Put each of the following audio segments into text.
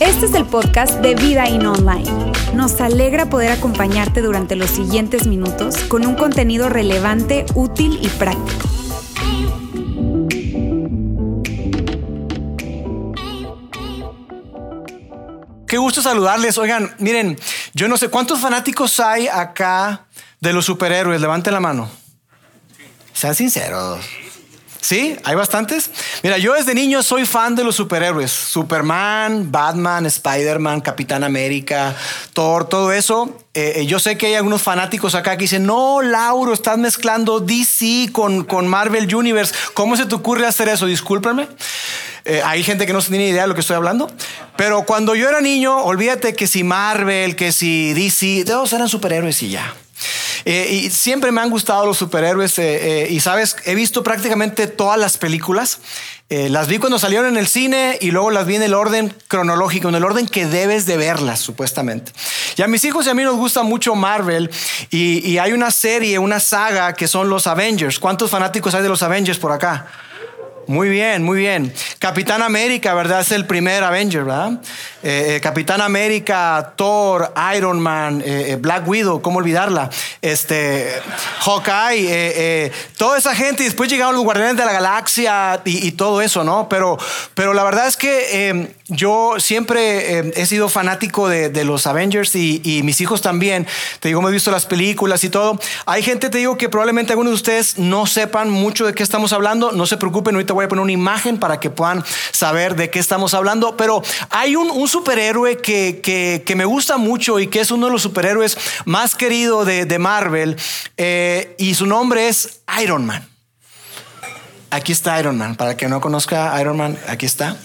Este es el podcast de Vida In Online. Nos alegra poder acompañarte durante los siguientes minutos con un contenido relevante, útil y práctico. Qué gusto saludarles. Oigan, miren, yo no sé cuántos fanáticos hay acá de los superhéroes. Levanten la mano. Sean sinceros. ¿Sí? ¿Hay bastantes? Mira, yo desde niño soy fan de los superhéroes. Superman, Batman, Spider-Man, Capitán América, Thor, todo eso. Eh, eh, yo sé que hay algunos fanáticos acá que dicen, no, Lauro, estás mezclando DC con, con Marvel Universe. ¿Cómo se te ocurre hacer eso? Discúlpame. Eh, hay gente que no tiene idea de lo que estoy hablando. Pero cuando yo era niño, olvídate que si Marvel, que si DC, todos eran superhéroes y ya. Eh, y siempre me han gustado los superhéroes eh, y sabes, he visto prácticamente todas las películas. las vi cuando salieron en el cine y luego las vi en el orden cronológico, en el orden que debes de verlas, supuestamente. Y a mis hijos y a mí nos gusta mucho Marvel y, y hay una serie, una saga que son los Avengers. ¿Cuántos fanáticos hay de los Avengers por acá? Muy bien, muy bien. Capitán América, ¿verdad? Es el primer Avenger, ¿verdad? Eh, eh, Capitán América, Thor, Iron Man, eh, Black Widow, ¿cómo olvidarla? Este, Hawkeye, toda esa gente y después llegaron los Guardianes de la Galaxia y, todo eso, ¿no? Pero, pero la verdad es que yo siempre he sido fanático de, los Avengers y, y, mis hijos también. Te digo, me he visto las películas y todo. Hay gente, te digo, que probablemente algunos de ustedes no sepan mucho de qué estamos hablando. No se preocupen, ahorita voy a poner una imagen para que puedan saber de qué estamos hablando. Pero hay un, un superhéroe que, que, me gusta mucho y que es uno de los superhéroes más queridos de, de Marvel eh, y su nombre es Iron Man. Aquí está Iron Man. Para que no conozca Iron Man, aquí está.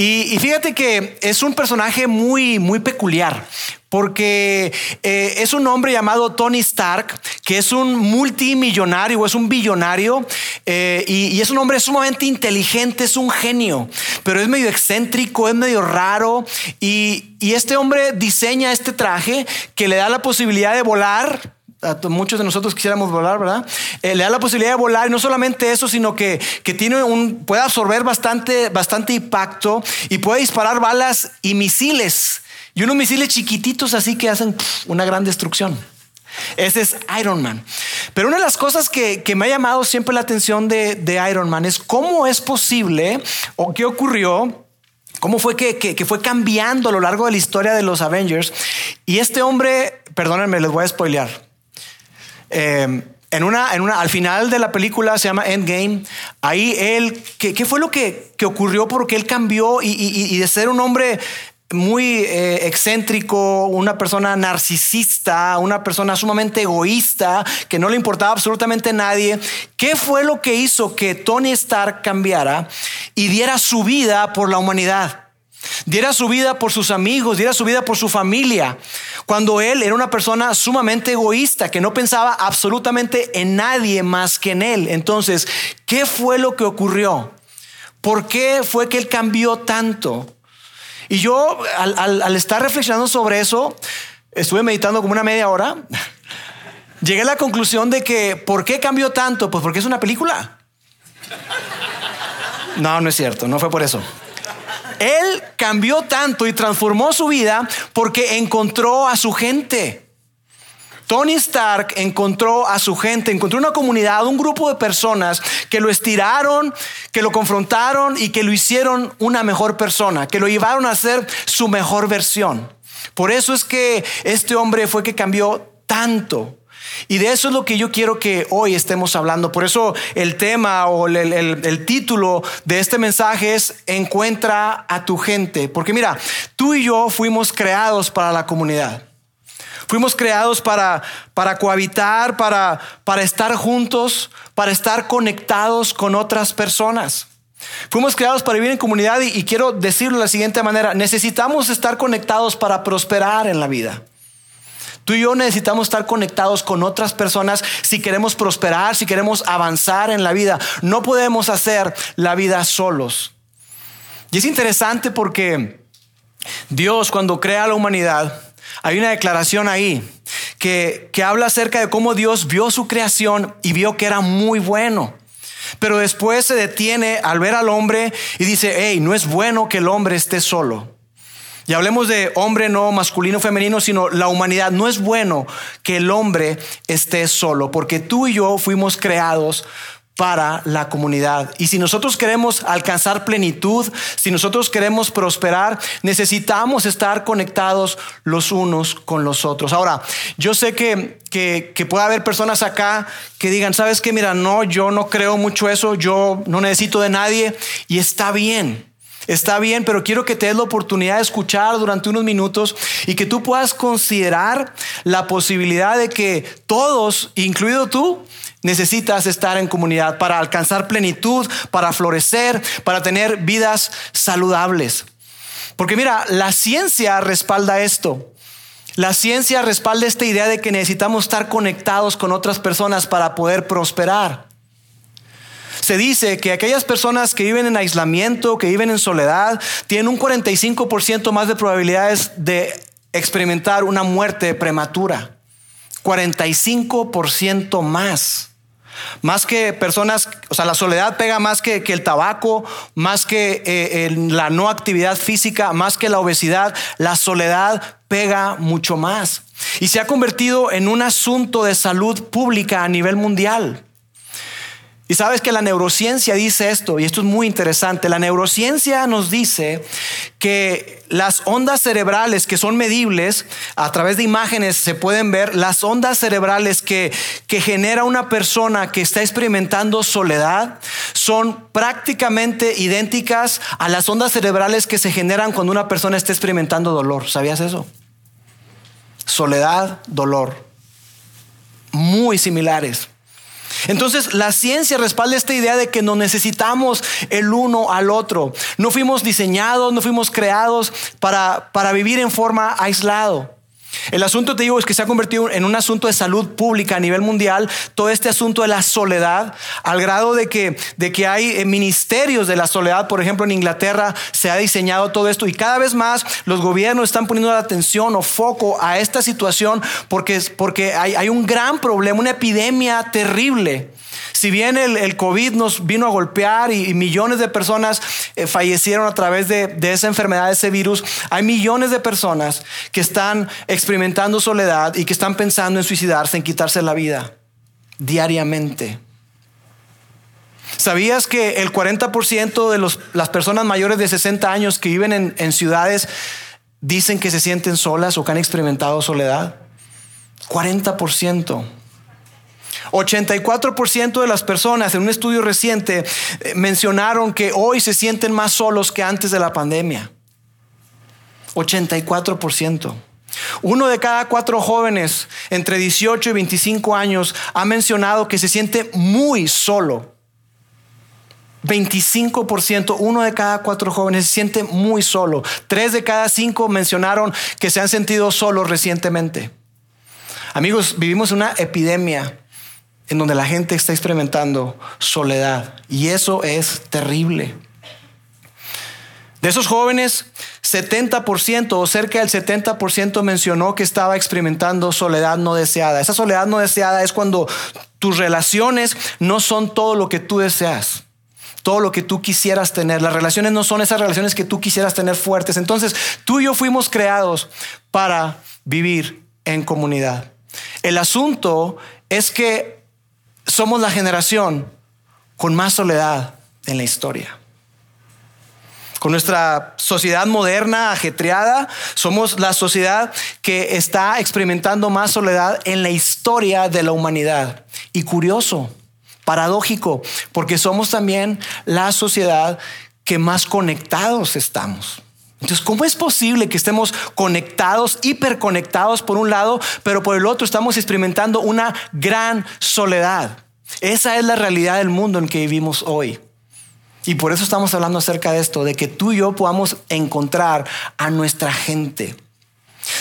Y, y, fíjate que es un personaje muy, muy peculiar porque eh, es un hombre llamado Tony Stark, que es un multimillonario, es un billonario, eh, y, es un hombre sumamente inteligente, es un genio, pero es medio excéntrico, es medio raro, y, este hombre diseña este traje que le da la posibilidad de volar, muchos de nosotros quisiéramos volar, ¿verdad? Eh, le da la posibilidad de volar y no solamente eso, sino que, que, tiene un, puede absorber bastante, bastante impacto y puede disparar balas y misiles y unos misiles chiquititos así que hacen una gran destrucción. Ese es Iron Man. Pero una de las cosas que, me ha llamado siempre la atención de, Iron Man es cómo es posible o qué ocurrió cómo fue que, fue cambiando a lo largo de la historia de los Avengers. Y este hombre, perdónenme, les voy a spoilear. Eh, en una, en una, al final de la película se llama Endgame. Ahí él, ¿qué, fue lo que, ocurrió? Porque él cambió y, de ser un hombre muy eh, excéntrico, una persona narcisista, una persona sumamente egoísta, que no le importaba absolutamente a nadie. ¿Qué fue lo que hizo que Tony Stark cambiara y diera su vida por la humanidad? Diera su vida por sus amigos, diera su vida por su familia, cuando él era una persona sumamente egoísta, que no pensaba absolutamente en nadie más que en él. Entonces, ¿qué fue lo que ocurrió? ¿Por qué fue que él cambió tanto? Y yo, al, estar reflexionando sobre eso, estuve meditando como una media hora. Llegué a la conclusión de que, ¿por qué cambió tanto? Pues porque es una película. No, no es cierto, no fue por eso. Él cambió tanto y transformó su vida porque encontró a su gente. Tony Stark encontró a su gente, encontró una comunidad, un grupo de personas que lo estiraron, que lo confrontaron y que lo hicieron una mejor persona, que lo llevaron a ser su mejor versión. Por eso es que este hombre fue que cambió tanto. Y de eso es lo que yo quiero que hoy estemos hablando. Por eso el tema o el, el, título de este mensaje es Encuentra a tu gente. Porque mira, tú y yo fuimos creados para la comunidad. Fuimos creados para, para cohabitar, para, para estar juntos, para estar conectados con otras personas. Fuimos creados para vivir en comunidad y, y, quiero decirlo de la siguiente manera, necesitamos estar conectados para prosperar en la vida. Tú y yo necesitamos estar conectados con otras personas si queremos prosperar, si queremos avanzar en la vida. No podemos hacer la vida solos. Y es interesante porque Dios cuando crea a la humanidad, hay una declaración ahí que, habla acerca de cómo Dios vio su creación y vio que era muy bueno. Pero después se detiene al ver al hombre y dice, hey, no es bueno que el hombre esté solo. Y hablemos de hombre no masculino femenino, sino la humanidad. No es bueno que el hombre esté solo, porque tú y yo fuimos creados para la comunidad. Y si nosotros queremos alcanzar plenitud, si nosotros queremos prosperar, necesitamos estar conectados los unos con los otros. Ahora, yo sé que, que, que puede haber personas acá que digan, sabes que, mira, no, yo no creo mucho eso, yo no necesito de nadie y está bien. Está bien, pero quiero que te des la oportunidad de escuchar durante unos minutos y que tú puedas considerar la posibilidad de que todos, incluido tú, necesitas estar en comunidad para alcanzar plenitud, para florecer, para tener vidas saludables. Porque mira, la ciencia respalda esto. La ciencia respalda esta idea de que necesitamos estar conectados con otras personas para poder prosperar se dice que aquellas personas que viven en aislamiento, que viven en soledad, tienen un 45% más de probabilidades de experimentar una muerte prematura. 45% más. Más que personas, o sea, la soledad pega más que, el tabaco, más que eh, la no actividad física, más que la obesidad. La soledad pega mucho más. Y se ha convertido en un asunto de salud pública a nivel mundial. Y sabes que la neurociencia dice esto, y esto es muy interesante. La neurociencia nos dice que las ondas cerebrales que son medibles, a través de imágenes se pueden ver, las ondas cerebrales que, que genera una persona que está experimentando soledad son prácticamente idénticas a las ondas cerebrales que se generan cuando una persona está experimentando dolor. ¿Sabías eso? Soledad, dolor. Muy similares. Entonces la ciencia respalda esta idea de que no necesitamos el uno al otro. No fuimos diseñados, no fuimos creados para, para vivir en forma aislado. El asunto, te digo, es que se ha convertido en un asunto de salud pública a nivel mundial, todo este asunto de la soledad, al grado de que, de que hay eh, ministerios de la soledad, por ejemplo, en Inglaterra se ha diseñado todo esto y cada vez más los gobiernos están poniendo la atención o foco a esta situación porque, porque hay, hay un gran problema, una epidemia terrible si bien el, COVID nos vino a golpear y, millones de personas eh, fallecieron a través de, de, esa enfermedad, de ese virus, hay millones de personas que están experimentando soledad y que están pensando en suicidarse, en quitarse la vida diariamente. ¿Sabías que el 40% de las personas mayores de 60 años que viven en, en ciudades dicen que se sienten solas o que han experimentado soledad? 40%. 84% de las personas en un estudio reciente eh, mencionaron que hoy se sienten más solos que antes de la pandemia. 84%. Uno de cada cuatro jóvenes entre 18 y 25 años ha mencionado que se siente muy solo. 25%, uno de cada cuatro jóvenes se siente muy solo. Tres de cada cinco mencionaron que se han sentido solos recientemente. Amigos, vivimos una epidemia en donde la gente está experimentando soledad. Y eso es terrible. De esos jóvenes, 70% o cerca del 70% mencionó que estaba experimentando soledad no deseada. Esa soledad no deseada es cuando tus relaciones no son todo lo que tú deseas, todo lo que tú quisieras tener. Las relaciones no son esas relaciones que tú quisieras tener fuertes. Entonces, tú y yo fuimos creados para vivir en comunidad. El asunto es que somos la generación con más soledad en la historia. Con nuestra sociedad moderna, ajetreada, somos la sociedad que está experimentando más soledad en la historia de la humanidad. Y curioso, paradójico, porque somos también la sociedad que más conectados estamos. Entonces, ¿cómo es posible que estemos conectados, hiperconectados por un lado, pero por el otro estamos experimentando una gran soledad? Esa es la realidad del mundo en que vivimos hoy. Y por eso estamos hablando acerca de esto, de que tú y yo podamos encontrar a nuestra gente.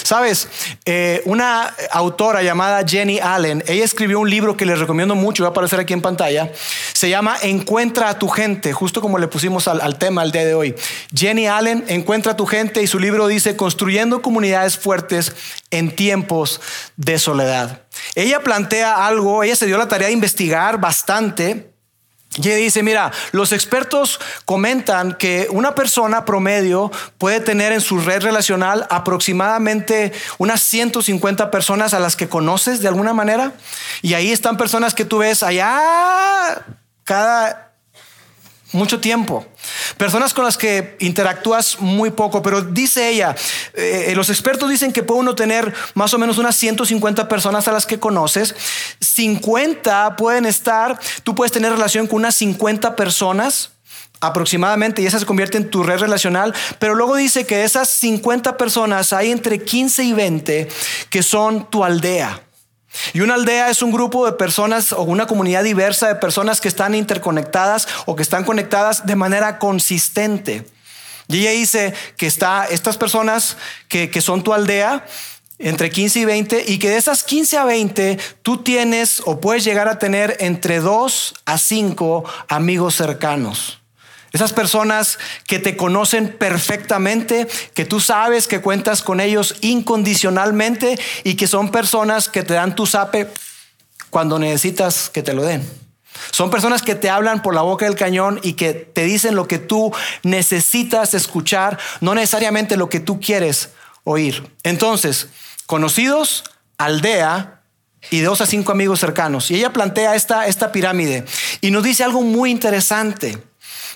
Sabes, eh, una autora llamada Jenny Allen, ella escribió un libro que les recomiendo mucho, va a aparecer aquí en pantalla, se llama Encuentra a tu gente, justo como le pusimos al, al tema el día de hoy. Jenny Allen, Encuentra a tu gente y su libro dice, Construyendo comunidades fuertes en tiempos de soledad. Ella plantea algo, ella se dio la tarea de investigar bastante Y dice, mira, los expertos comentan que una persona promedio puede tener en su red relacional aproximadamente unas 150 personas a las que conoces de alguna manera. Y ahí están personas que tú ves allá cada mucho tiempo. Personas con las que interactúas muy poco, pero dice ella, eh, los expertos dicen que puede uno tener más o menos unas 150 personas a las que conoces, 50 pueden estar, tú puedes tener relación con unas 50 personas aproximadamente y esa se convierte en tu red relacional, pero luego dice que de esas 50 personas hay entre 15 y 20 que son tu aldea. Y una aldea es un grupo de personas o una comunidad diversa de personas que están interconectadas o que están conectadas de manera consistente. Y ella dice que está estas personas que, que son tu aldea, entre 15 y 20, y que de esas 15 a 20 tú tienes o puedes llegar a tener entre 2 a 5 amigos cercanos. Esas personas que te conocen perfectamente, que tú sabes que cuentas con ellos incondicionalmente y que son personas que te dan tu zape cuando necesitas que te lo den. Son personas que te hablan por la boca del cañón y que te dicen lo que tú necesitas escuchar, no necesariamente lo que tú quieres oír. Entonces, conocidos, aldea y dos a cinco amigos cercanos. Y ella plantea esta, esta pirámide y nos dice algo muy interesante.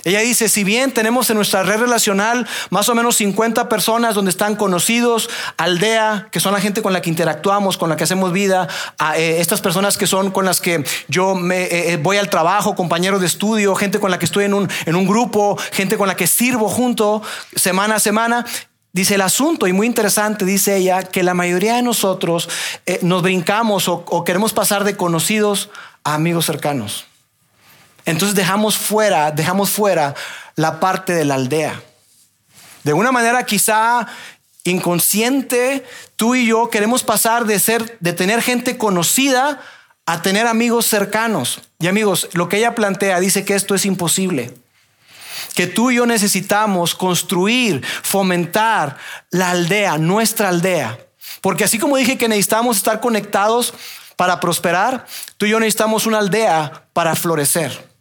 Ella dice, si bien tenemos en nuestra red relacional más o menos 50 personas donde están conocidos, aldea, que son la gente con la que interactuamos, con la que hacemos vida, eh, estas personas que son con las que yo eh, eh, voy al trabajo, compañeros de estudio, gente con la que estoy en un, en un grupo, gente con la que sirvo junto semana a semana, Dice el asunto, y muy interesante, dice ella, que la mayoría de nosotros nos brincamos o, queremos pasar de conocidos a amigos cercanos. Entonces dejamos fuera, dejamos fuera la parte de la aldea. De una manera quizá inconsciente, tú y yo queremos pasar de ser de tener gente conocida a tener amigos cercanos. Y amigos, lo que ella plantea dice que esto es imposible. Que tú y yo necesitamos construir, fomentar la aldea, nuestra aldea. Porque así como dije que necesitamos estar conectados para prosperar, tú y yo necesitamos una aldea para florecer.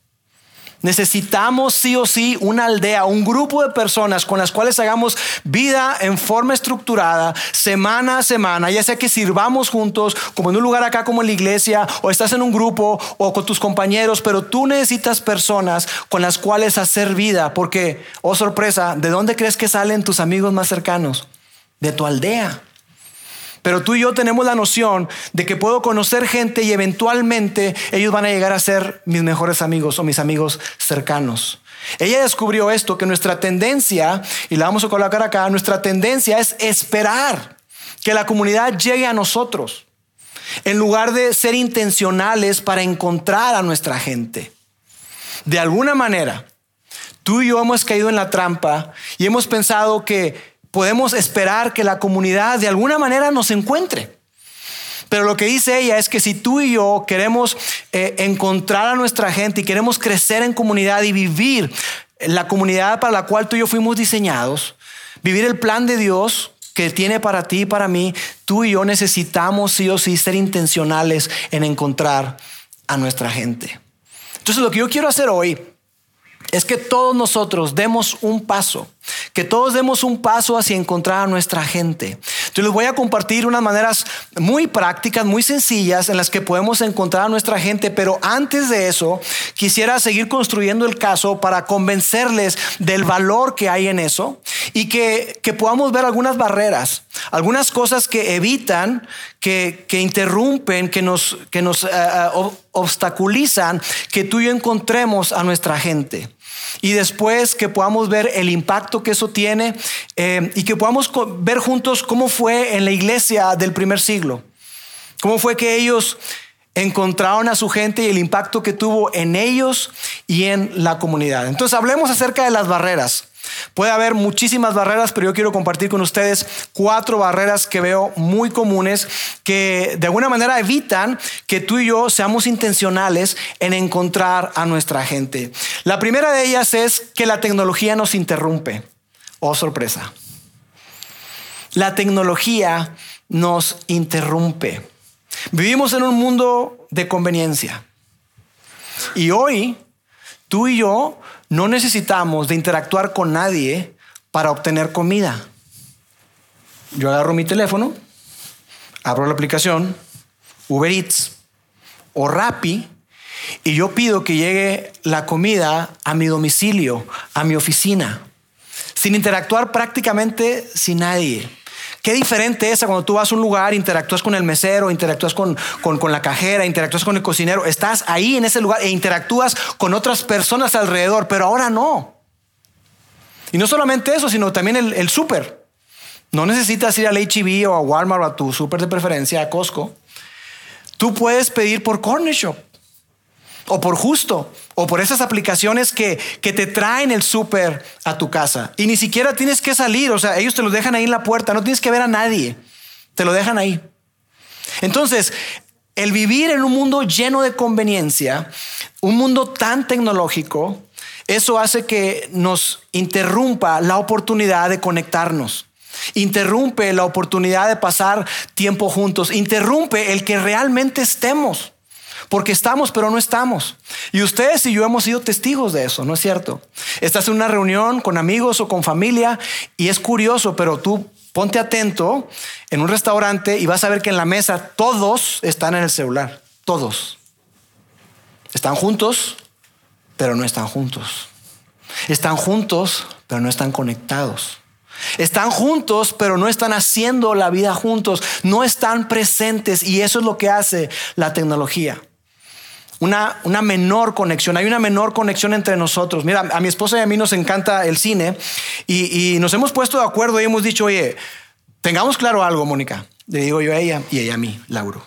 Necesitamos sí o sí una aldea, un grupo de personas con las cuales hagamos vida en forma estructurada, semana a semana, ya sea que sirvamos juntos, como en un lugar acá como en la iglesia, o estás en un grupo o con tus compañeros, pero tú necesitas personas con las cuales hacer vida, porque, oh sorpresa, ¿de dónde crees que salen tus amigos más cercanos? De tu aldea. Pero tú y yo tenemos la noción de que puedo conocer gente y eventualmente ellos van a llegar a ser mis mejores amigos o mis amigos cercanos. Ella descubrió esto, que nuestra tendencia, y la vamos a colocar acá, nuestra tendencia es esperar que la comunidad llegue a nosotros, en lugar de ser intencionales para encontrar a nuestra gente. De alguna manera, tú y yo hemos caído en la trampa y hemos pensado que podemos esperar que la comunidad de alguna manera nos encuentre. Pero lo que dice ella es que si tú y yo queremos eh, encontrar a nuestra gente y queremos crecer en comunidad y vivir la comunidad para la cual tú y yo fuimos diseñados, vivir el plan de Dios que tiene para ti y para mí, tú y yo necesitamos sí o sí ser intencionales en encontrar a nuestra gente. Entonces lo que yo quiero hacer hoy es que todos nosotros demos un paso, que todos demos un paso hacia encontrar a nuestra gente. Yo les voy a compartir unas maneras muy prácticas, muy sencillas en las que podemos encontrar a nuestra gente, pero antes de eso quisiera seguir construyendo el caso para convencerles del valor que hay en eso y que, podamos ver algunas barreras, algunas cosas que evitan, que, interrumpen, que nos, que nos eh, eh, obstaculizan que tú y yo encontremos a nuestra gente y después que podamos ver el impacto que eso tiene eh, y que podamos ver juntos cómo fue en la iglesia del primer siglo, cómo fue que ellos encontraron a su gente y el impacto que tuvo en ellos y en la comunidad. Entonces hablemos acerca de las barreras. Puede haber muchísimas barreras, pero yo quiero compartir con ustedes cuatro barreras que veo muy comunes que de alguna manera evitan que tú y yo seamos intencionales en encontrar a nuestra gente. La primera de ellas es que la tecnología nos interrumpe. Oh, sorpresa. La tecnología nos interrumpe. Vivimos en un mundo de conveniencia. Y hoy tú y yo no necesitamos de interactuar con nadie para obtener comida. Yo agarro mi teléfono, abro la aplicación, Uber Eats o Rappi, y yo pido que llegue la comida a mi domicilio, a mi oficina, sin interactuar prácticamente sin nadie. Qué diferente es cuando tú vas a un lugar, interactúas con el mesero, interactúas con, con, la cajera, interactúas con el cocinero, estás ahí en ese lugar e interactúas con otras personas alrededor, pero ahora no. Y no solamente eso, sino también el, el súper. No necesitas ir al HEB o a Walmart o a tu súper de preferencia, a Costco. Tú puedes pedir por Corner Shop o por justo, o por esas aplicaciones que, que te traen el súper a tu casa. Y ni siquiera tienes que salir, o sea, ellos te lo dejan ahí en la puerta, no tienes que ver a nadie, te lo dejan ahí. Entonces, el vivir en un mundo lleno de conveniencia, un mundo tan tecnológico, eso hace que nos interrumpa la oportunidad de conectarnos. Interrumpe la oportunidad de pasar tiempo juntos. Interrumpe el que realmente estemos porque estamos pero no estamos. Y ustedes y yo hemos sido testigos de eso, ¿no es cierto? Estás en una reunión con amigos o con familia y es curioso, pero tú ponte atento en un restaurante y vas a ver que en la mesa todos están en el celular, todos. Están juntos, pero no están juntos. Están juntos, pero no están conectados. Están juntos, pero no están haciendo la vida juntos. No están presentes y eso es lo que hace la tecnología una, menor conexión, hay una menor conexión entre nosotros. Mira, a mi esposa y a mí nos encanta el cine y, nos hemos puesto de acuerdo y hemos dicho, oye, tengamos claro algo, Mónica. Le digo yo a ella y ella a mí, Lauro.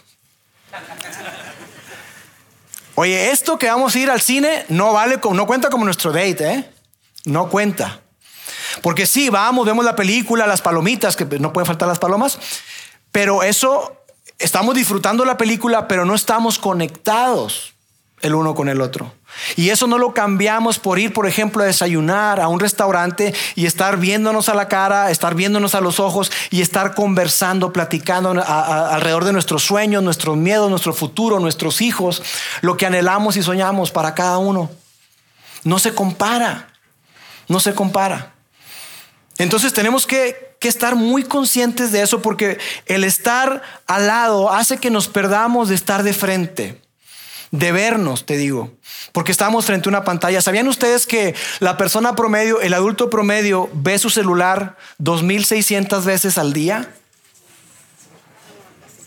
Oye, esto que vamos a ir al cine no vale, no cuenta como nuestro date, ¿eh? No cuenta. Porque sí, vamos, vemos la película, las palomitas, que no pueden faltar las palomas, pero eso, estamos disfrutando la película, pero no estamos conectados el uno con el otro. Y eso no lo cambiamos por ir, por ejemplo, a desayunar a un restaurante y estar viéndonos a la cara, estar viéndonos a los ojos y estar conversando, platicando alrededor de nuestros sueños, nuestros miedos, nuestro futuro, nuestros hijos, lo que anhelamos y soñamos para cada uno. No se compara, no se compara. Entonces tenemos que, estar muy conscientes de eso porque el estar al lado hace que nos perdamos de estar de frente de vernos, te digo, porque estamos frente a una pantalla. ¿Sabían ustedes que la persona promedio, el adulto promedio, ve su celular 2.600 veces al día?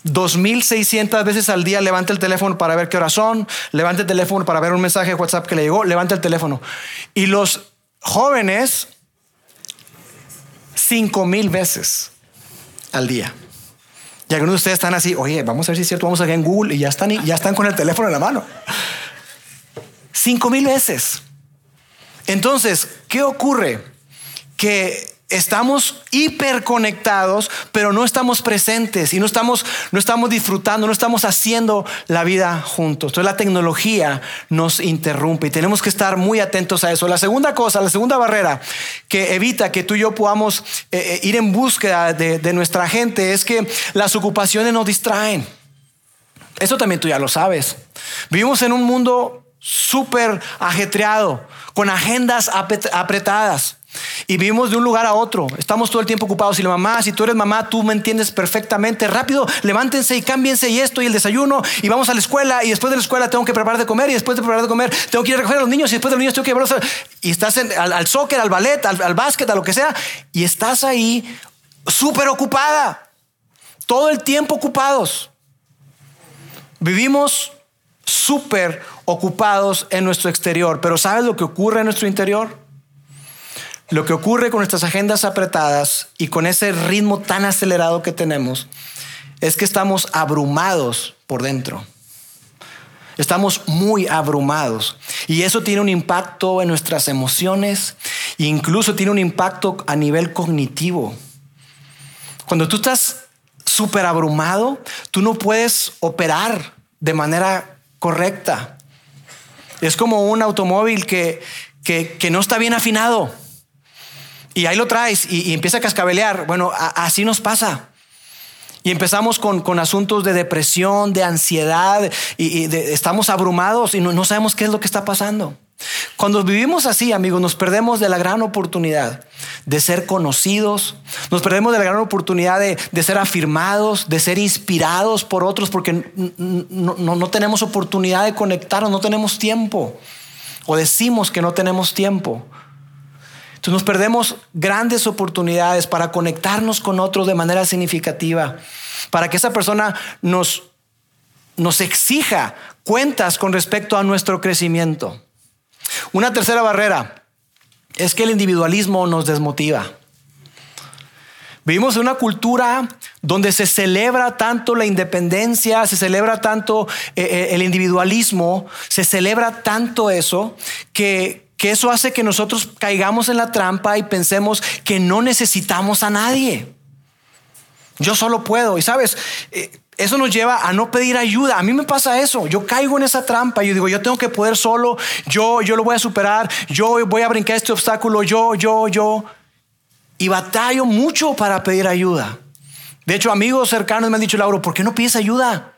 2.600 veces al día levanta el teléfono para ver qué hora son, levanta el teléfono para ver un mensaje de WhatsApp que le llegó, levanta el teléfono. Y los jóvenes, 5.000 veces al día. Y algunos de ustedes están así, oye, vamos a ver si es cierto, vamos a ver en Google y ya están, ya están con el teléfono en la mano. Cinco mil veces. Entonces, ¿qué ocurre? Que estamos hiperconectados, pero no estamos presentes y no estamos, no estamos disfrutando, no estamos haciendo la vida juntos. Entonces la tecnología nos interrumpe y tenemos que estar muy atentos a eso. La segunda cosa, la segunda barrera que evita que tú y yo podamos eh, eh, ir en búsqueda de, de nuestra gente es que las ocupaciones nos distraen. Eso también tú ya lo sabes. Vivimos en un mundo súper ajetreado, con agendas apretadas. Y vivimos de un lugar a otro. Estamos todo el tiempo ocupados. Y la mamá, si tú eres mamá, tú me entiendes perfectamente. Rápido, levántense y cámbiense y esto y el desayuno. Y vamos a la escuela. Y después de la escuela tengo que preparar de comer. Y después de preparar de comer tengo que ir a recoger a los niños. Y después de los niños tengo que llevarlos. Y estás al, al, soccer, al ballet, al, al básquet, a lo que sea. Y estás ahí súper ocupada. Todo el tiempo ocupados. Vivimos súper ocupados en nuestro exterior. Pero ¿sabes lo que ocurre en nuestro interior? Lo que ocurre con nuestras agendas apretadas y con ese ritmo tan acelerado que tenemos es que estamos abrumados por dentro. Estamos muy abrumados y eso tiene un impacto en nuestras emociones e incluso tiene un impacto a nivel cognitivo. Cuando tú estás súper abrumado, tú no puedes operar de manera correcta. Es como un automóvil que, que, que no está bien afinado y ahí lo traes y, empieza a cascabelear. Bueno, así nos pasa. Y empezamos con, asuntos de depresión, de ansiedad, y, estamos abrumados y no, sabemos qué es lo que está pasando. Cuando vivimos así, amigos, nos perdemos de la gran oportunidad de ser conocidos, nos perdemos de la gran oportunidad de, ser afirmados, de ser inspirados por otros, porque no, no tenemos oportunidad de conectarnos, no tenemos tiempo, o decimos que no tenemos tiempo. Entonces nos perdemos grandes oportunidades para conectarnos con otros de manera significativa, para que esa persona nos, nos exija cuentas con respecto a nuestro crecimiento. Una tercera barrera es que el individualismo nos desmotiva. Vivimos en una cultura donde se celebra tanto la independencia, se celebra tanto eh, eh, el individualismo, se celebra tanto eso, que, eso hace que nosotros caigamos en la trampa y pensemos que no necesitamos a nadie. Yo solo puedo. Y sabes, eh, eso nos lleva a no pedir ayuda. A mí me pasa eso. Yo caigo en esa trampa. Yo digo, yo tengo que poder solo. Yo, yo lo voy a superar. Yo voy a brincar este obstáculo. Yo, yo, yo. Y batallo mucho para pedir ayuda. De hecho, amigos cercanos me han dicho, Lauro, ¿por qué no pides ayuda?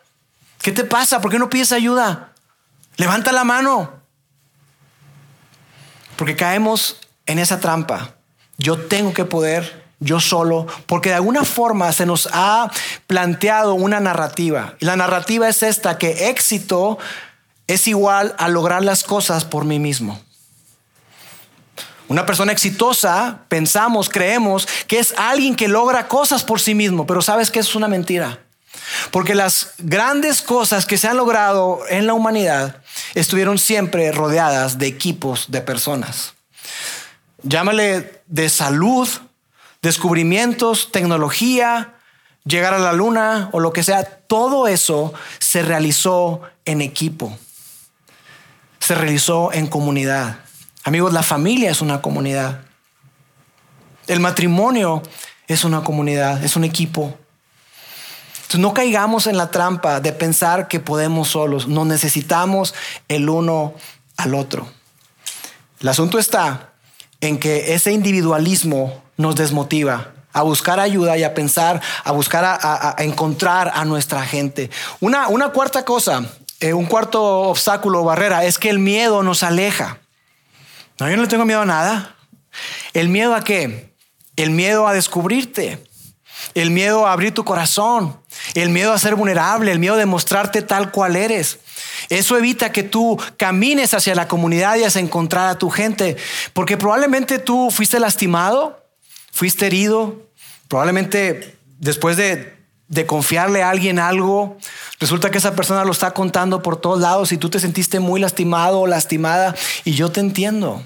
¿Qué te pasa? ¿Por qué no pides ayuda? Levanta la mano. Porque caemos en esa trampa. Yo tengo que poder yo solo, porque de alguna forma se nos ha planteado una narrativa. Y la narrativa es esta, que éxito es igual a lograr las cosas por mí mismo. Una persona exitosa, pensamos, creemos que es alguien que logra cosas por sí mismo, pero sabes que es una mentira. Porque las grandes cosas que se han logrado en la humanidad estuvieron siempre rodeadas de equipos de personas. Llámale de salud, descubrimientos, tecnología, llegar a la luna o lo que sea, todo eso se realizó en equipo, se realizó en comunidad. Amigos, la familia es una comunidad. El matrimonio es una comunidad, es un equipo. No caigamos en la trampa de pensar que podemos solos, no necesitamos el uno al otro. El asunto está en que ese individualismo nos desmotiva a buscar ayuda y a pensar, a buscar, a, encontrar a nuestra gente. Una, una cuarta cosa, eh, un cuarto obstáculo o barrera es que el miedo nos aleja. No, yo no tengo miedo a nada. ¿El miedo a qué? El miedo a descubrirte. El miedo a abrir tu corazón. El miedo a ser vulnerable. El miedo de mostrarte tal cual eres. Eso evita que tú camines hacia la comunidad y hacia encontrar a tu gente. Porque probablemente tú fuiste lastimado fuiste herido, probablemente después de, confiarle a alguien algo, resulta que esa persona lo está contando por todos lados y tú te sentiste muy lastimado o lastimada y yo te entiendo.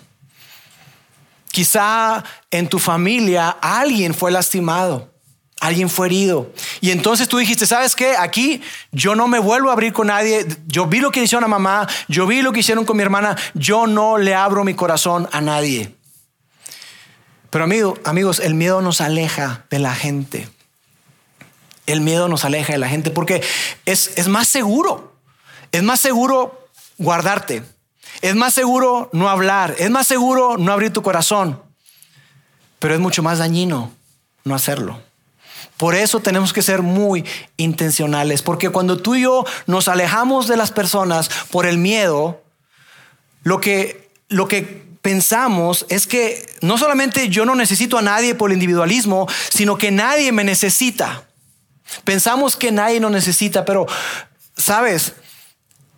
Quizá en tu familia alguien fue lastimado, alguien fue herido. Y entonces tú dijiste, ¿sabes qué? Aquí yo no me vuelvo a abrir con nadie. Yo vi lo que hicieron a mamá, yo vi lo que hicieron con mi hermana, yo no le abro mi corazón a nadie. Pero amigos, el miedo nos aleja de la gente. El miedo nos aleja de la gente porque es, es más seguro. Es más seguro guardarte. Es más seguro no hablar. Es más seguro no abrir tu corazón. Pero es mucho más dañino no hacerlo. Por eso tenemos que ser muy intencionales, porque cuando tú y yo nos alejamos de las personas por el miedo, lo que, lo que pensamos es que no solamente yo no necesito a nadie por el individualismo, sino que nadie me necesita. Pensamos que nadie nos necesita, pero, ¿sabes?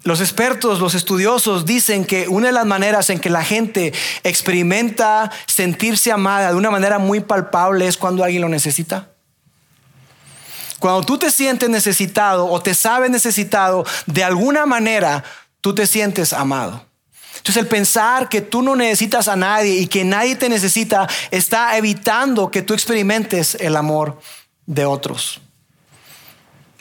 Los expertos, los estudiosos dicen que una de las maneras en que la gente experimenta sentirse amada de una manera muy palpable es cuando alguien lo necesita. Cuando tú te sientes necesitado o te sabes necesitado, de alguna manera tú te sientes amado. Entonces el pensar que tú no necesitas a nadie y que nadie te necesita está evitando que tú experimentes el amor de otros.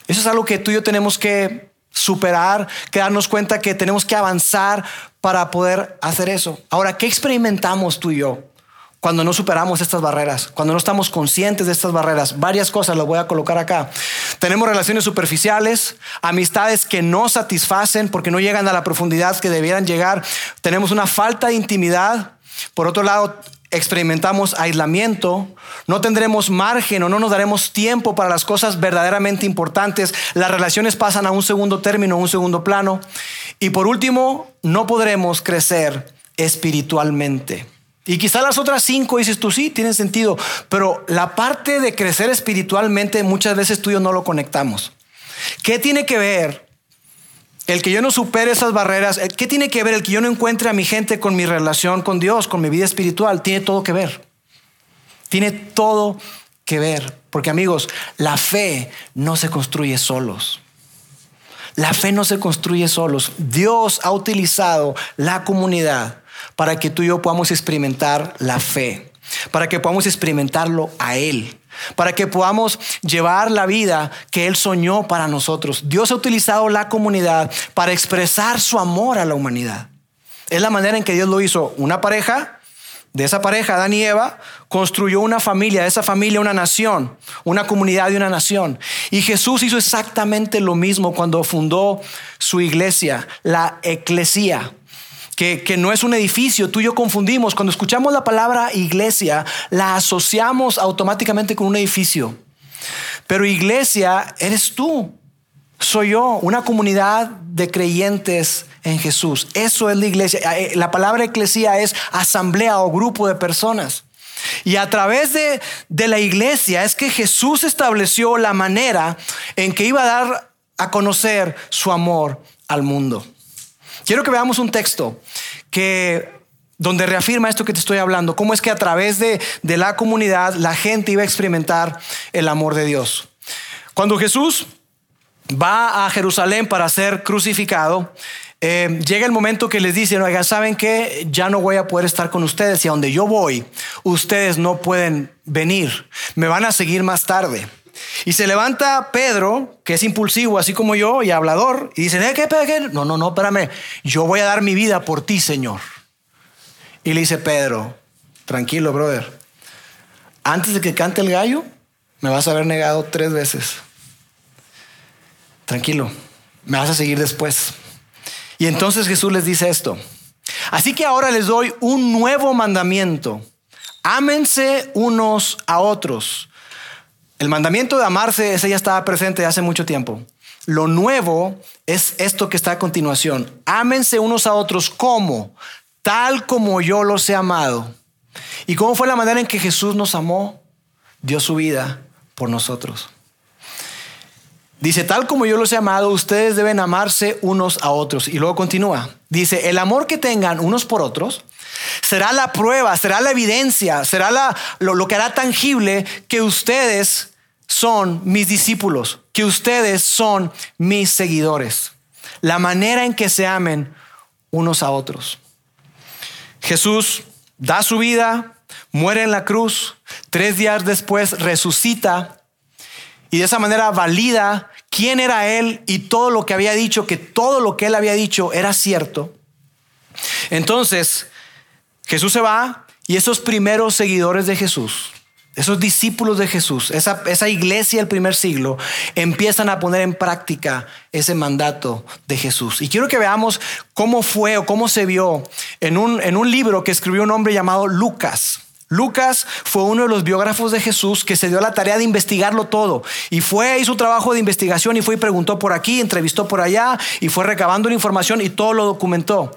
Eso es algo que tú y yo tenemos que superar, que darnos cuenta que tenemos que avanzar para poder hacer eso. Ahora, ¿qué experimentamos tú y yo? Cuando no superamos estas barreras, cuando no estamos conscientes de estas barreras. Varias cosas las voy a colocar acá. Tenemos relaciones superficiales, amistades que no satisfacen porque no llegan a la profundidad que debieran llegar. Tenemos una falta de intimidad. Por otro lado, experimentamos aislamiento, no tendremos margen o no nos daremos tiempo para las cosas verdaderamente importantes, las relaciones pasan a un segundo término, a un segundo plano. Y por último, no podremos crecer espiritualmente. Y quizá las otras cinco dices tú, sí, tienen sentido, pero la parte de crecer espiritualmente muchas veces tú y yo no lo conectamos. ¿Qué tiene que ver el que yo no supere esas barreras? ¿Qué tiene que ver el que yo no encuentre a mi gente con mi relación con Dios, con mi vida espiritual? Tiene todo que ver. Tiene todo que ver. Porque amigos, la fe no se construye solos. La fe no se construye solos. Dios ha utilizado la comunidad para que tú y yo podamos experimentar la fe, para que podamos experimentarlo a Él, para que podamos llevar la vida que Él soñó para nosotros. Dios ha utilizado la comunidad para expresar su amor a la humanidad. Es la manera en que Dios lo hizo. Una pareja, de esa pareja, Adán y Eva, construyó una familia, de esa familia una nación, una comunidad y una nación. Y Jesús hizo exactamente lo mismo cuando fundó su iglesia, la eclesía que, no es un edificio, tú y yo confundimos. Cuando escuchamos la palabra iglesia, la asociamos automáticamente con un edificio. Pero iglesia eres tú, soy yo, una comunidad de creyentes en Jesús. Eso es la iglesia. Eh, la palabra eclesia es asamblea o grupo de personas. Y a través de, de, la iglesia es que Jesús estableció la manera en que iba a dar a conocer su amor al mundo. Quiero que veamos un texto que donde reafirma esto que te estoy hablando, cómo es que a través de, la comunidad la gente iba a experimentar el amor de Dios. Cuando Jesús va a Jerusalén para ser crucificado, eh, llega el momento que les dice, oigan, ¿saben que Ya no voy a poder estar con ustedes y a donde yo voy, ustedes no pueden venir, me van a seguir más tarde. Y se levanta Pedro, que es impulsivo, así como yo, y hablador, y dice, ¿Eh, ¿qué, qué? No, no, no, espérame, yo voy a dar mi vida por ti, Señor. Y le dice Pedro, tranquilo, brother, antes de que cante el gallo, me vas a haber negado tres veces. Tranquilo, me vas a seguir después. Y entonces Jesús les dice esto. Así que ahora les doy un nuevo mandamiento. Ámense unos a otros el mandamiento de amarse, ese ya estaba presente hace mucho tiempo. Lo nuevo es esto que está a continuación. Ámense unos a otros como, tal como yo los he amado. ¿Y cómo fue la manera en que Jesús nos amó? Dio su vida por nosotros. Dice, tal como yo los he amado, ustedes deben amarse unos a otros. Y luego continúa. Dice, el amor que tengan unos por otros será la prueba, será la evidencia, será lo, que hará tangible que ustedes son mis discípulos, que ustedes son mis seguidores. La manera en que se amen unos a otros. Jesús da su vida, muere en la cruz, tres días después resucita y de esa manera valida quién era Él y todo lo que había dicho, que todo lo que Él había dicho era cierto. Entonces, Jesús se va y esos primeros seguidores de Jesús, esos discípulos de Jesús, esa, esa, iglesia del primer siglo, empiezan a poner en práctica ese mandato de Jesús. Y quiero que veamos cómo fue o cómo se vio en un, en un libro que escribió un hombre llamado Lucas. Lucas fue uno de los biógrafos de Jesús que se dio la tarea de investigarlo todo. Y fue, hizo trabajo de investigación y fue y preguntó por aquí, entrevistó por allá y fue recabando la información y todo lo documentó.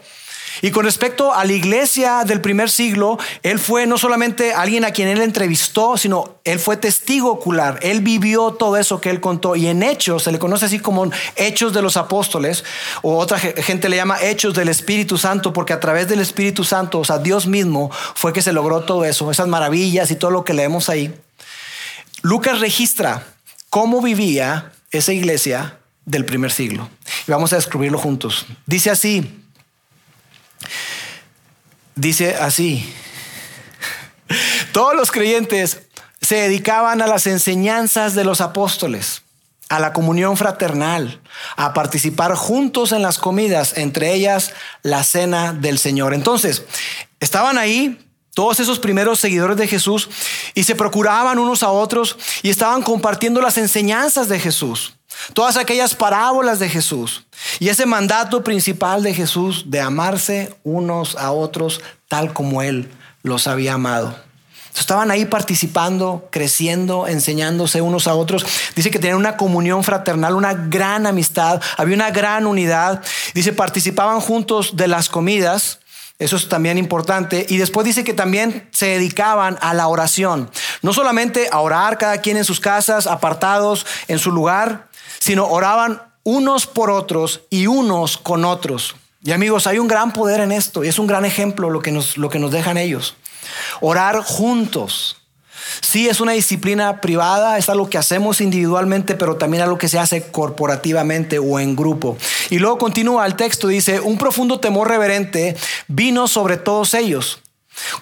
Y con respecto a la iglesia del primer siglo, él fue no solamente alguien a quien él entrevistó, sino él fue testigo ocular. Él vivió todo eso que él contó. Y en Hechos, se le conoce así como Hechos de los Apóstoles, o otra gente le llama Hechos del Espíritu Santo, porque a través del Espíritu Santo, o sea, Dios mismo fue que se logró todo eso, esas maravillas y todo lo que leemos ahí. Lucas registra cómo vivía esa iglesia del primer siglo. Y vamos a descubrirlo juntos. Dice así, Dice así, todos los creyentes se dedicaban a las enseñanzas de los apóstoles, a la comunión fraternal, a participar juntos en las comidas, entre ellas la cena del Señor. Entonces, estaban ahí todos esos primeros seguidores de Jesús y se procuraban unos a otros y estaban compartiendo las enseñanzas de Jesús todas aquellas parábolas de Jesús y ese mandato principal de Jesús de amarse unos a otros tal como Él los había amado. Estaban ahí participando, creciendo, enseñándose unos a otros. Dice que tenían una comunión fraternal, una gran amistad, había una gran unidad. Dice, participaban juntos de las comidas Eso es también importante. Y después dice que también se dedicaban a la oración. No solamente a orar cada quien en sus casas, apartados en su lugar, sino oraban unos por otros y unos con otros. Y amigos, hay un gran poder en esto y es un gran ejemplo lo que nos, lo que nos dejan ellos. Orar juntos. Sí, es una disciplina privada, es algo que hacemos individualmente, pero también algo que se hace corporativamente o en grupo. Y luego continúa el texto, dice, un profundo temor reverente vino sobre todos ellos.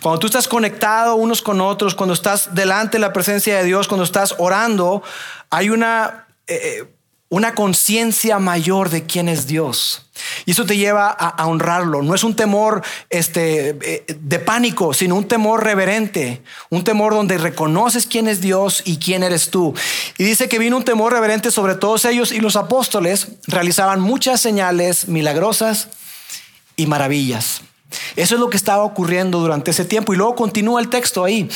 Cuando tú estás conectado unos con otros, cuando estás delante de la presencia de Dios, cuando estás orando, hay una... Eh, eh, una conciencia mayor de quién es Dios. Y eso te lleva a, honrarlo. No es un temor este, eh, de pánico, sino un temor reverente, un temor donde reconoces quién es Dios y quién eres tú. Y dice que vino un temor reverente sobre todos ellos y los apóstoles realizaban muchas señales milagrosas y maravillas. Eso es lo que estaba ocurriendo durante ese tiempo. Y luego continúa el texto ahí.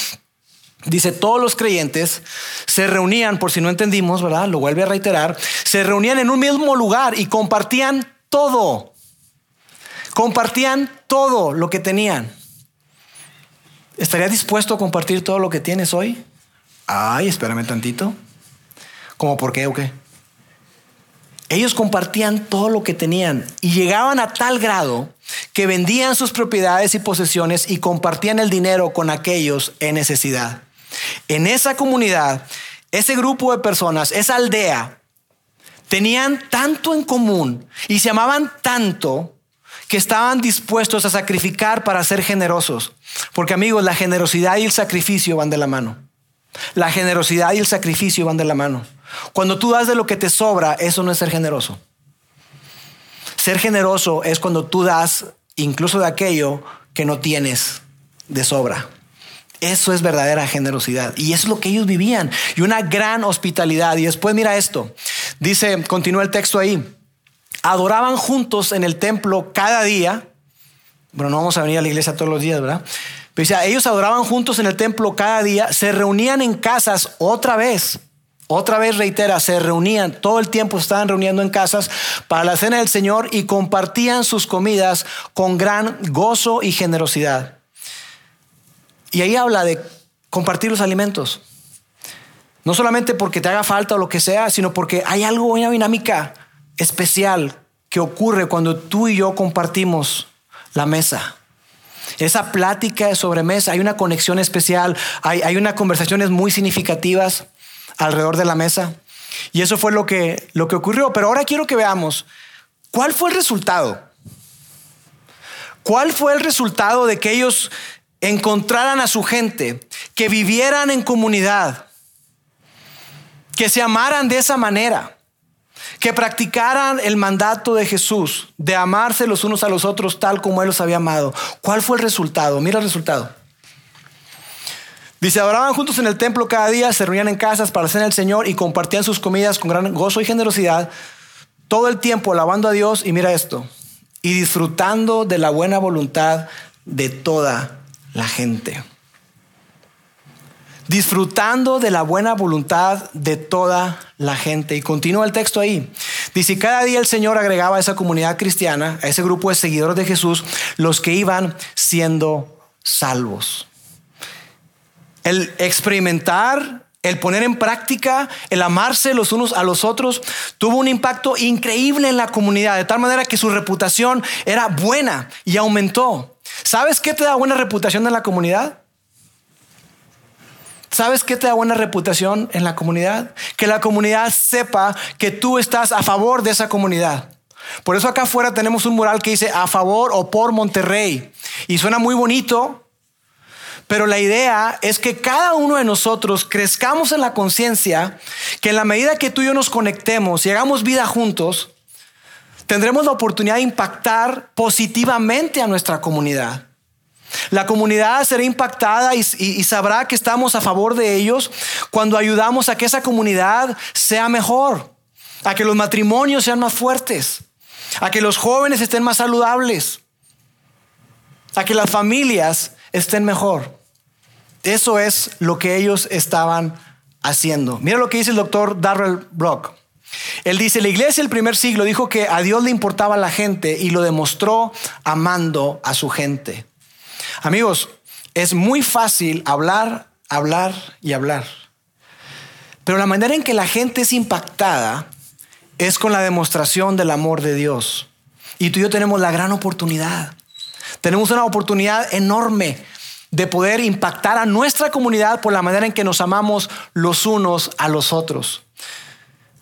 Dice, todos los creyentes se reunían, por si no entendimos, ¿verdad? Lo vuelve a reiterar, se reunían en un mismo lugar y compartían todo. Compartían todo lo que tenían. ¿Estarías dispuesto a compartir todo lo que tienes hoy? Ay, espérame tantito. ¿Cómo por qué o qué? Ellos compartían todo lo que tenían y llegaban a tal grado que vendían sus propiedades y posesiones y compartían el dinero con aquellos en necesidad. En esa comunidad, ese grupo de personas, esa aldea, tenían tanto en común y se amaban tanto que estaban dispuestos a sacrificar para ser generosos. Porque amigos, la generosidad y el sacrificio van de la mano. La generosidad y el sacrificio van de la mano. Cuando tú das de lo que te sobra, eso no es ser generoso. Ser generoso es cuando tú das incluso de aquello que no tienes de sobra. Eso es verdadera generosidad. Y es lo que ellos vivían. Y una gran hospitalidad. Y después mira esto. Dice, continúa el texto ahí. Adoraban juntos en el templo cada día. Bueno, no vamos a venir a la iglesia todos los días, ¿verdad? Pero dice, ellos adoraban juntos en el templo cada día. Se reunían en casas otra vez. Otra vez reitera, se reunían, todo el tiempo estaban reuniendo en casas para la cena del Señor y compartían sus comidas con gran gozo y generosidad y ahí habla de compartir los alimentos. No solamente porque te haga falta o lo que sea, sino porque hay algo, una dinámica especial que ocurre cuando tú y yo compartimos la mesa. Esa plática de sobremesa, hay una conexión especial, hay, hay unas conversaciones muy significativas alrededor de la mesa. Y eso fue lo que, lo que ocurrió. Pero ahora quiero que veamos cuál fue el resultado. ¿Cuál fue el resultado de que ellos encontraran a su gente, que vivieran en comunidad, que se amaran de esa manera, que practicaran el mandato de Jesús de amarse los unos a los otros tal como Él los había amado. ¿Cuál fue el resultado? Mira el resultado. Dice, adoraban juntos en el templo cada día, se reunían en casas para hacer el Señor y compartían sus comidas con gran gozo y generosidad, todo el tiempo alabando a Dios y mira esto, y disfrutando de la buena voluntad de toda la gente. Disfrutando de la buena voluntad de toda la gente. Y continúa el texto ahí. Dice, cada día el Señor agregaba a esa comunidad cristiana, a ese grupo de seguidores de Jesús, los que iban siendo salvos. El experimentar, el poner en práctica, el amarse los unos a los otros, tuvo un impacto increíble en la comunidad, de tal manera que su reputación era buena y aumentó. ¿Sabes qué te da buena reputación en la comunidad? ¿Sabes qué te da buena reputación en la comunidad? Que la comunidad sepa que tú estás a favor de esa comunidad. Por eso acá afuera tenemos un mural que dice a favor o por Monterrey. Y suena muy bonito, pero la idea es que cada uno de nosotros crezcamos en la conciencia que en la medida que tú y yo nos conectemos y hagamos vida juntos, tendremos la oportunidad de impactar positivamente a nuestra comunidad. La comunidad será impactada y, sabrá que estamos a favor de ellos cuando ayudamos a que esa comunidad sea mejor, a que los matrimonios sean más fuertes, a que los jóvenes estén más saludables, a que las familias estén mejor. Eso es lo que ellos estaban haciendo. Mira lo que dice el doctor Darrell Brock. Él dice, la iglesia del primer siglo dijo que a Dios le importaba la gente y lo demostró amando a su gente. Amigos, es muy fácil hablar, hablar y hablar. Pero la manera en que la gente es impactada es con la demostración del amor de Dios. Y tú y yo tenemos la gran oportunidad. Tenemos una oportunidad enorme de poder impactar a nuestra comunidad por la manera en que nos amamos los unos a los otros.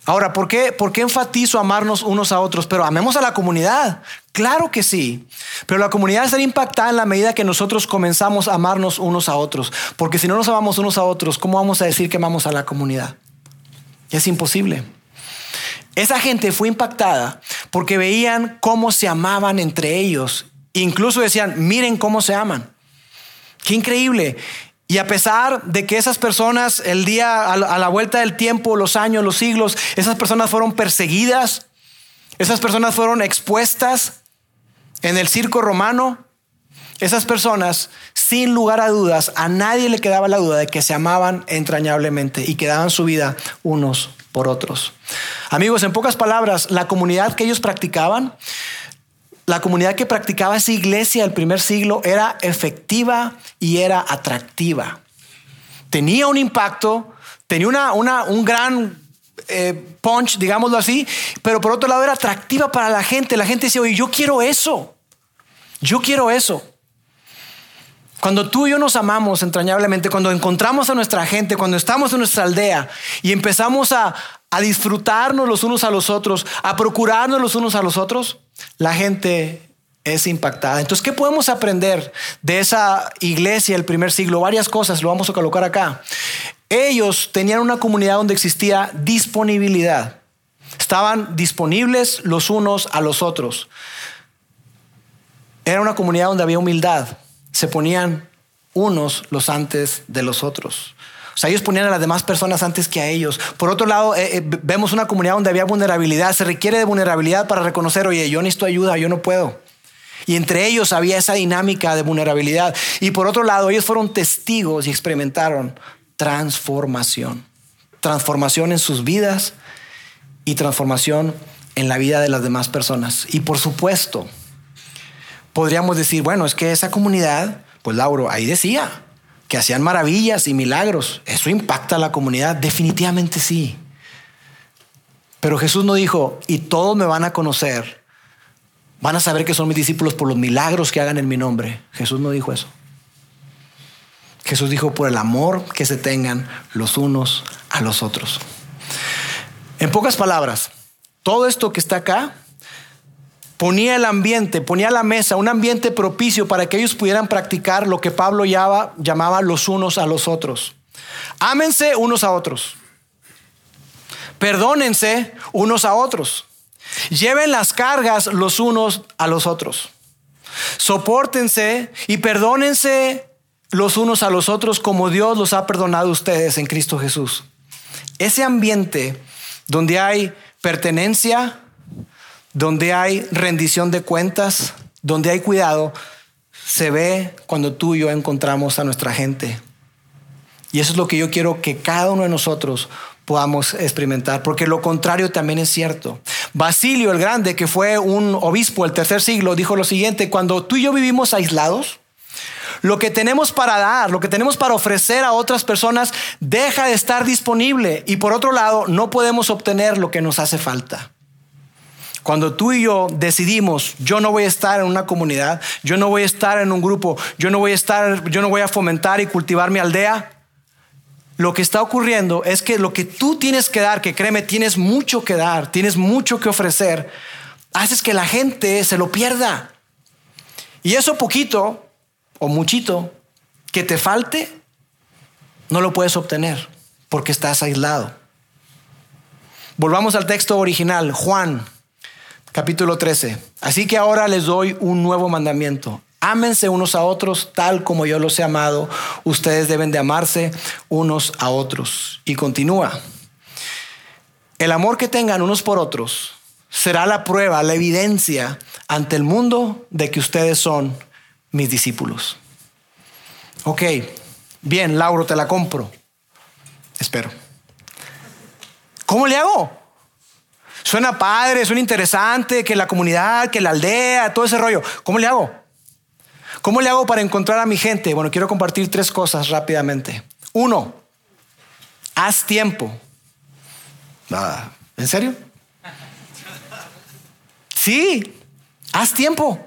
Ahora, ¿por qué, ¿por qué enfatizo amarnos unos a otros? Pero amemos a la comunidad. Claro que sí. Pero la comunidad será impactada en la medida que nosotros comenzamos a amarnos unos a otros. Porque si no nos amamos unos a otros, ¿cómo vamos a decir que amamos a la comunidad? Es imposible. Esa gente fue impactada porque veían cómo se amaban entre ellos. Incluso decían, miren cómo se aman. Qué increíble. Y a pesar de que esas personas, el día, a la vuelta del tiempo, los años, los siglos, esas personas fueron perseguidas, esas personas fueron expuestas en el circo romano, esas personas, sin lugar a dudas, a nadie le quedaba la duda de que se amaban entrañablemente y que daban su vida unos por otros. Amigos, en pocas palabras, la comunidad que ellos practicaban la comunidad que practicaba esa iglesia del primer siglo era efectiva y era atractiva. Tenía un impacto, tenía una, un gran eh, punch, digámoslo así, pero por otro lado era atractiva para la gente. La gente decía, oye, yo quiero eso, yo quiero eso. Cuando tú y yo nos amamos entrañablemente, cuando encontramos a nuestra gente, cuando estamos en nuestra aldea y empezamos a, a disfrutarnos los unos a los otros, a procurarnos los unos a los otros, la gente es impactada. Entonces, ¿qué podemos aprender de esa iglesia del primer siglo? Varias cosas, lo vamos a colocar acá. Ellos tenían una comunidad donde existía disponibilidad. Estaban disponibles los unos a los otros. Era una comunidad donde había humildad. Se ponían unos los antes de los otros. Ellos ponían a las demás personas antes que a ellos. Por otro lado, eh, eh, vemos una comunidad donde había vulnerabilidad. Se requiere de vulnerabilidad para reconocer, oye, yo necesito ayuda, yo no puedo. Y entre ellos había esa dinámica de vulnerabilidad. Y por otro lado, ellos fueron testigos y experimentaron transformación. Transformación en sus vidas y transformación en la vida de las demás personas. Y por supuesto, podríamos decir, bueno, es que esa comunidad, pues Lauro, ahí decía, que hacían maravillas y milagros. ¿Eso impacta a la comunidad? Definitivamente sí. Pero Jesús no dijo, y todos me van a conocer, van a saber que son mis discípulos por los milagros que hagan en mi nombre. Jesús no dijo eso. Jesús dijo por el amor que se tengan los unos a los otros. En pocas palabras, todo esto que está acá ponía el ambiente, ponía la mesa, un ambiente propicio para que ellos pudieran practicar lo que Pablo llamaba, los unos a los otros. Ámense unos a otros. Perdónense unos a otros. Lleven las cargas los unos a los otros. Sopórtense y perdónense los unos a los otros como Dios los ha perdonado a ustedes en Cristo Jesús. Ese ambiente donde hay pertenencia, donde hay rendición de cuentas, donde hay cuidado, se ve cuando tú y yo encontramos a nuestra gente. Y eso es lo que yo quiero que cada uno de nosotros podamos experimentar, porque lo contrario también es cierto. Basilio el Grande, que fue un obispo del tercer siglo, dijo lo siguiente, cuando tú y yo vivimos aislados, lo que tenemos para dar, lo que tenemos para ofrecer a otras personas, deja de estar disponible y por otro lado, no podemos obtener lo que nos hace falta. Cuando tú y yo decidimos, yo no voy a estar en una comunidad, yo no voy a estar en un grupo, yo no voy a estar, yo no voy a fomentar y cultivar mi aldea, lo que está ocurriendo es que lo que tú tienes que dar, que créeme, tienes mucho que dar, tienes mucho que ofrecer, haces que la gente se lo pierda. Y eso poquito o muchito que te falte, no lo puedes obtener porque estás aislado. Volvamos al texto original, Juan capítulo 13. Así que ahora les doy un nuevo mandamiento. Ámense unos a otros tal como yo los he amado. Ustedes deben de amarse unos a otros. Y continúa. El amor que tengan unos por otros será la prueba, la evidencia ante el mundo de que ustedes son mis discípulos. Ok, bien, Lauro, te la compro. Espero. ¿Cómo le hago? Suena padre, suena interesante, que la comunidad, que la aldea, todo ese rollo. ¿Cómo le hago? ¿Cómo le hago para encontrar a mi gente? Bueno, quiero compartir tres cosas rápidamente. Uno, haz tiempo. Ah, ¿En serio? Sí, haz tiempo.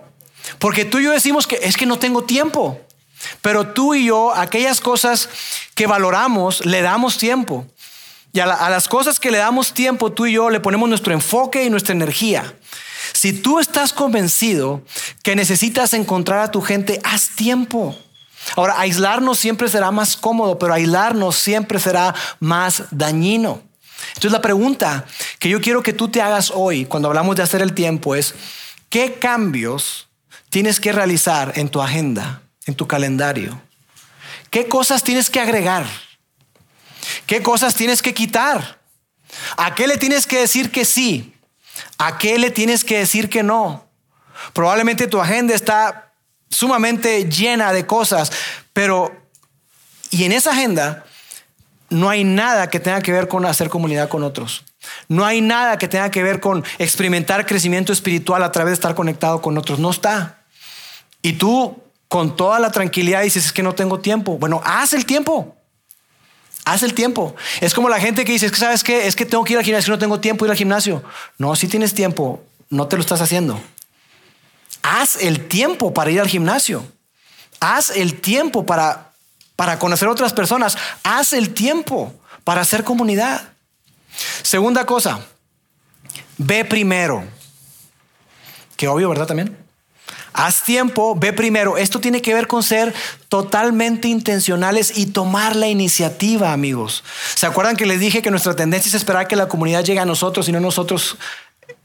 Porque tú y yo decimos que es que no tengo tiempo. Pero tú y yo, aquellas cosas que valoramos, le damos tiempo. Y a, las cosas que le damos tiempo, tú y yo le ponemos nuestro enfoque y nuestra energía. Si tú estás convencido que necesitas encontrar a tu gente, haz tiempo. Ahora, aislarnos siempre será más cómodo, pero aislarnos siempre será más dañino. Entonces la pregunta que yo quiero que tú te hagas hoy cuando hablamos de hacer el tiempo es, ¿qué cambios tienes que realizar en tu agenda, en tu calendario? ¿Qué cosas tienes que agregar? ¿Qué cosas tienes que quitar? ¿A qué le tienes que decir que sí? ¿A qué le tienes que decir que no? Probablemente tu agenda está sumamente llena de cosas, pero y en esa agenda no hay nada que tenga que ver con hacer comunidad con otros. No hay nada que tenga que ver con experimentar crecimiento espiritual a través de estar conectado con otros. No está. Y tú con toda la tranquilidad dices, es que no tengo tiempo. Bueno, haz el tiempo. Haz el tiempo. Es como la gente que dice, es que sabes qué, es que tengo que ir al gimnasio, no tengo tiempo de ir al gimnasio. No, si tienes tiempo, no te lo estás haciendo. Haz el tiempo para ir al gimnasio. Haz el tiempo para, para conocer otras personas. Haz el tiempo para hacer comunidad. Segunda cosa, ve primero. Que obvio, ¿verdad? También. Haz tiempo, ve primero. Esto tiene que ver con ser totalmente intencionales y tomar la iniciativa, amigos. ¿Se acuerdan que les dije que nuestra tendencia es esperar que la comunidad llegue a nosotros y no nosotros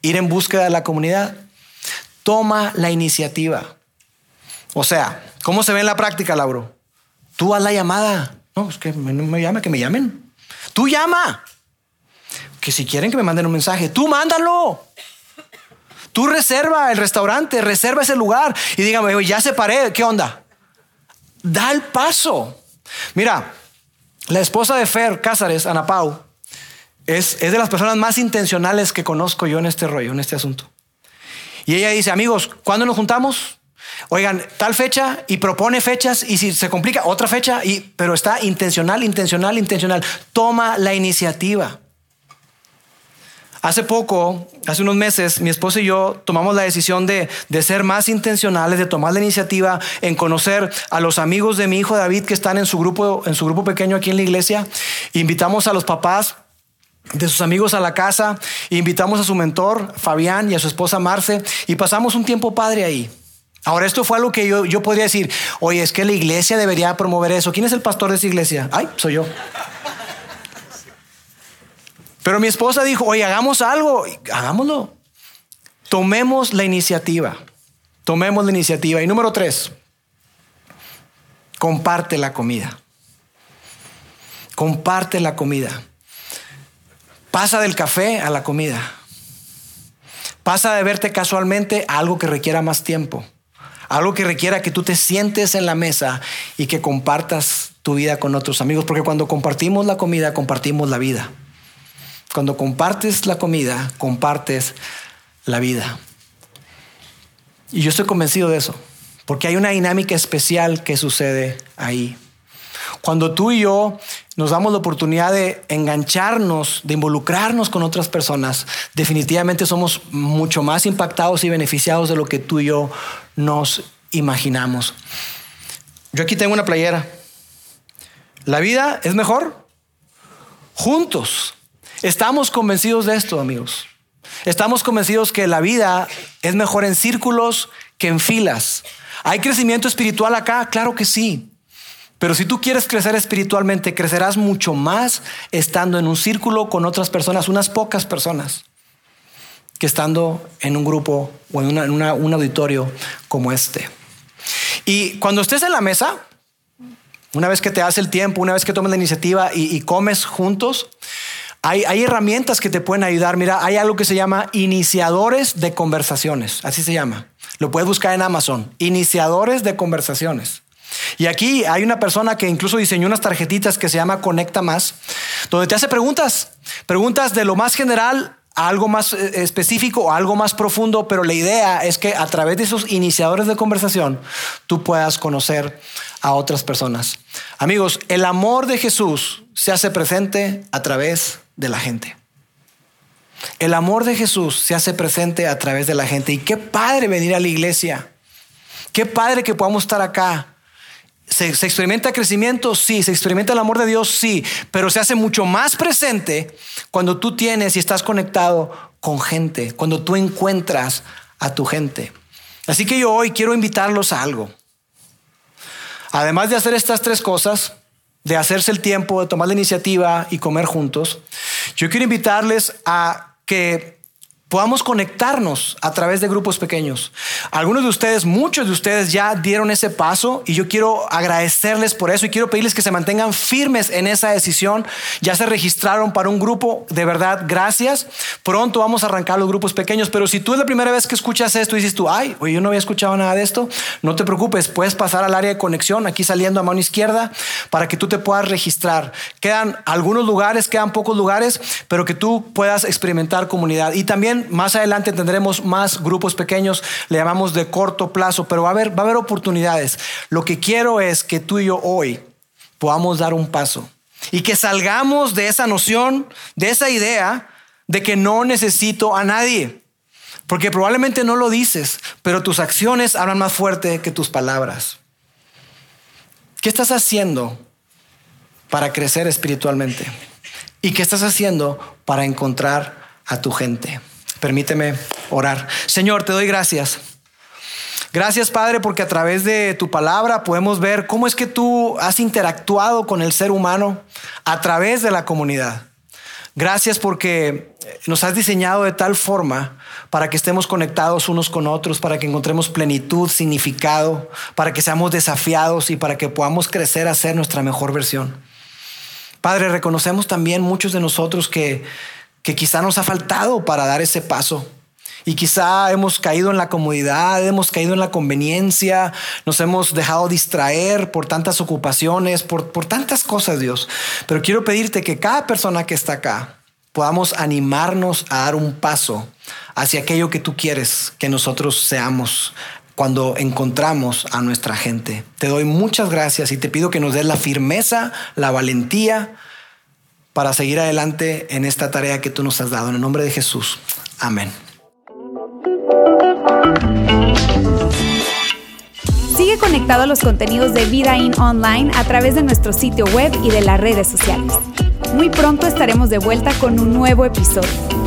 ir en búsqueda de la comunidad? Toma la iniciativa. O sea, ¿cómo se ve en la práctica, Lauro? Tú haz la llamada. No, es que no me llame, que me llamen. Tú llama. Que si quieren que me manden un mensaje, tú mándalo. Tú reserva el restaurante, reserva ese lugar y dígame, ya separé, ¿qué onda? Da el paso. Mira, la esposa de Fer Cázares, Ana Pau, es, es de las personas más intencionales que conozco yo en este rollo, en este asunto. Y ella dice, amigos, ¿cuándo nos juntamos? Oigan, tal fecha y propone fechas y si se complica, otra fecha, y, pero está intencional, intencional, intencional. Toma la iniciativa. Hace poco, hace unos meses, mi esposa y yo tomamos la decisión de, ser más intencionales, de tomar la iniciativa en conocer a los amigos de mi hijo David que están en su grupo, en su grupo pequeño aquí en la iglesia. Invitamos a los papás de sus amigos a la casa, invitamos a su mentor Fabián y a su esposa Marce y pasamos un tiempo padre ahí. Ahora, esto fue algo que yo, yo podría decir, oye, es que la iglesia debería promover eso. ¿Quién es el pastor de esa iglesia? Ay, soy yo. Pero mi esposa dijo, oye, hagamos algo, hagámoslo. Tomemos la iniciativa. Tomemos la iniciativa. Y número tres, comparte la comida. Comparte la comida. Pasa del café a la comida. Pasa de verte casualmente a algo que requiera más tiempo. Algo que requiera que tú te sientes en la mesa y que compartas tu vida con otros amigos. Porque cuando compartimos la comida, compartimos la vida. Cuando compartes la comida, compartes la vida. Y yo estoy convencido de eso, porque hay una dinámica especial que sucede ahí. Cuando tú y yo nos damos la oportunidad de engancharnos, de involucrarnos con otras personas, definitivamente somos mucho más impactados y beneficiados de lo que tú y yo nos imaginamos. Yo aquí tengo una playera. La vida es mejor juntos. Estamos convencidos de esto, amigos. Estamos convencidos que la vida es mejor en círculos que en filas. ¿Hay crecimiento espiritual acá? Claro que sí. Pero si tú quieres crecer espiritualmente, crecerás mucho más estando en un círculo con otras personas, unas pocas personas, que estando en un grupo o en, un auditorio como este. Y cuando estés en la mesa, una vez que te hace el tiempo, una vez que tomes la iniciativa y comes juntos, hay, herramientas que te pueden ayudar. Mira, hay algo que se llama iniciadores de conversaciones. Así se llama. Lo puedes buscar en Amazon. Iniciadores de conversaciones. Y aquí hay una persona que incluso diseñó unas tarjetitas que se llama Conecta Más, donde te hace preguntas. Preguntas de lo más general algo más eh, específico o algo más profundo, pero la idea es que a través de esos iniciadores de conversación tú puedas conocer a otras personas. Amigos, el amor de Jesús se hace presente a través de la gente. El amor de Jesús se hace presente a través de la gente. Y qué padre venir a la iglesia. Qué padre que podamos estar acá. ¿Se, ¿Se, experimenta crecimiento? Sí. ¿Se experimenta el amor de Dios? Sí. Pero se hace mucho más presente cuando tú tienes y estás conectado con gente, cuando tú encuentras a tu gente. Así que yo hoy quiero invitarlos a algo. Además de hacer estas tres cosas, de hacerse el tiempo, de tomar la iniciativa y comer juntos, yo quiero invitarles a que podamos conectarnos a través de grupos pequeños. Algunos de ustedes, muchos de ustedes ya dieron ese paso y yo quiero agradecerles por eso y quiero pedirles que se mantengan firmes en esa decisión. Ya se registraron para un grupo, de verdad, gracias. Pronto vamos a arrancar los grupos pequeños, pero si tú es la primera vez que escuchas esto y dices tú, ay, oye, yo no había escuchado nada de esto, no te preocupes, puedes pasar al área de conexión aquí saliendo a mano izquierda para que tú te puedas registrar. Quedan algunos lugares, quedan pocos lugares, pero que tú puedas experimentar comunidad y también más adelante tendremos más grupos pequeños, le llamamos de corto plazo, pero va a haber, va a haber oportunidades. Lo que quiero es que tú y yo hoy podamos dar un paso y que salgamos de esa noción, de esa idea de que no necesito a nadie. Porque probablemente no lo dices, pero tus acciones hablan más fuerte que tus palabras. ¿Qué estás haciendo para crecer espiritualmente? ¿Y qué estás haciendo para encontrar a tu gente? Permíteme orar. Señor, te doy gracias. Gracias Padre porque a través de tu palabra podemos ver cómo es que tú has interactuado con el ser humano a través de la comunidad. Gracias porque nos has diseñado de tal forma para que estemos conectados unos con otros, para que encontremos plenitud, significado, para que seamos desafiados y para que podamos crecer a ser nuestra mejor versión. Padre, reconocemos también muchos de nosotros que que quizá nos ha faltado para dar ese paso. Y quizá hemos caído en la comodidad, hemos caído en la conveniencia, nos hemos dejado distraer por tantas ocupaciones, por, por tantas cosas, Dios. Pero quiero pedirte que cada persona que está acá podamos animarnos a dar un paso hacia aquello que tú quieres que nosotros seamos cuando encontramos a nuestra gente. Te doy muchas gracias y te pido que nos des la firmeza, la valentía, para seguir adelante en esta tarea que tú nos has dado. En el nombre de Jesús. Amén. Sigue conectado a los contenidos de Vida In Online a través de nuestro sitio web y de las redes sociales. Muy pronto estaremos de vuelta con un nuevo episodio.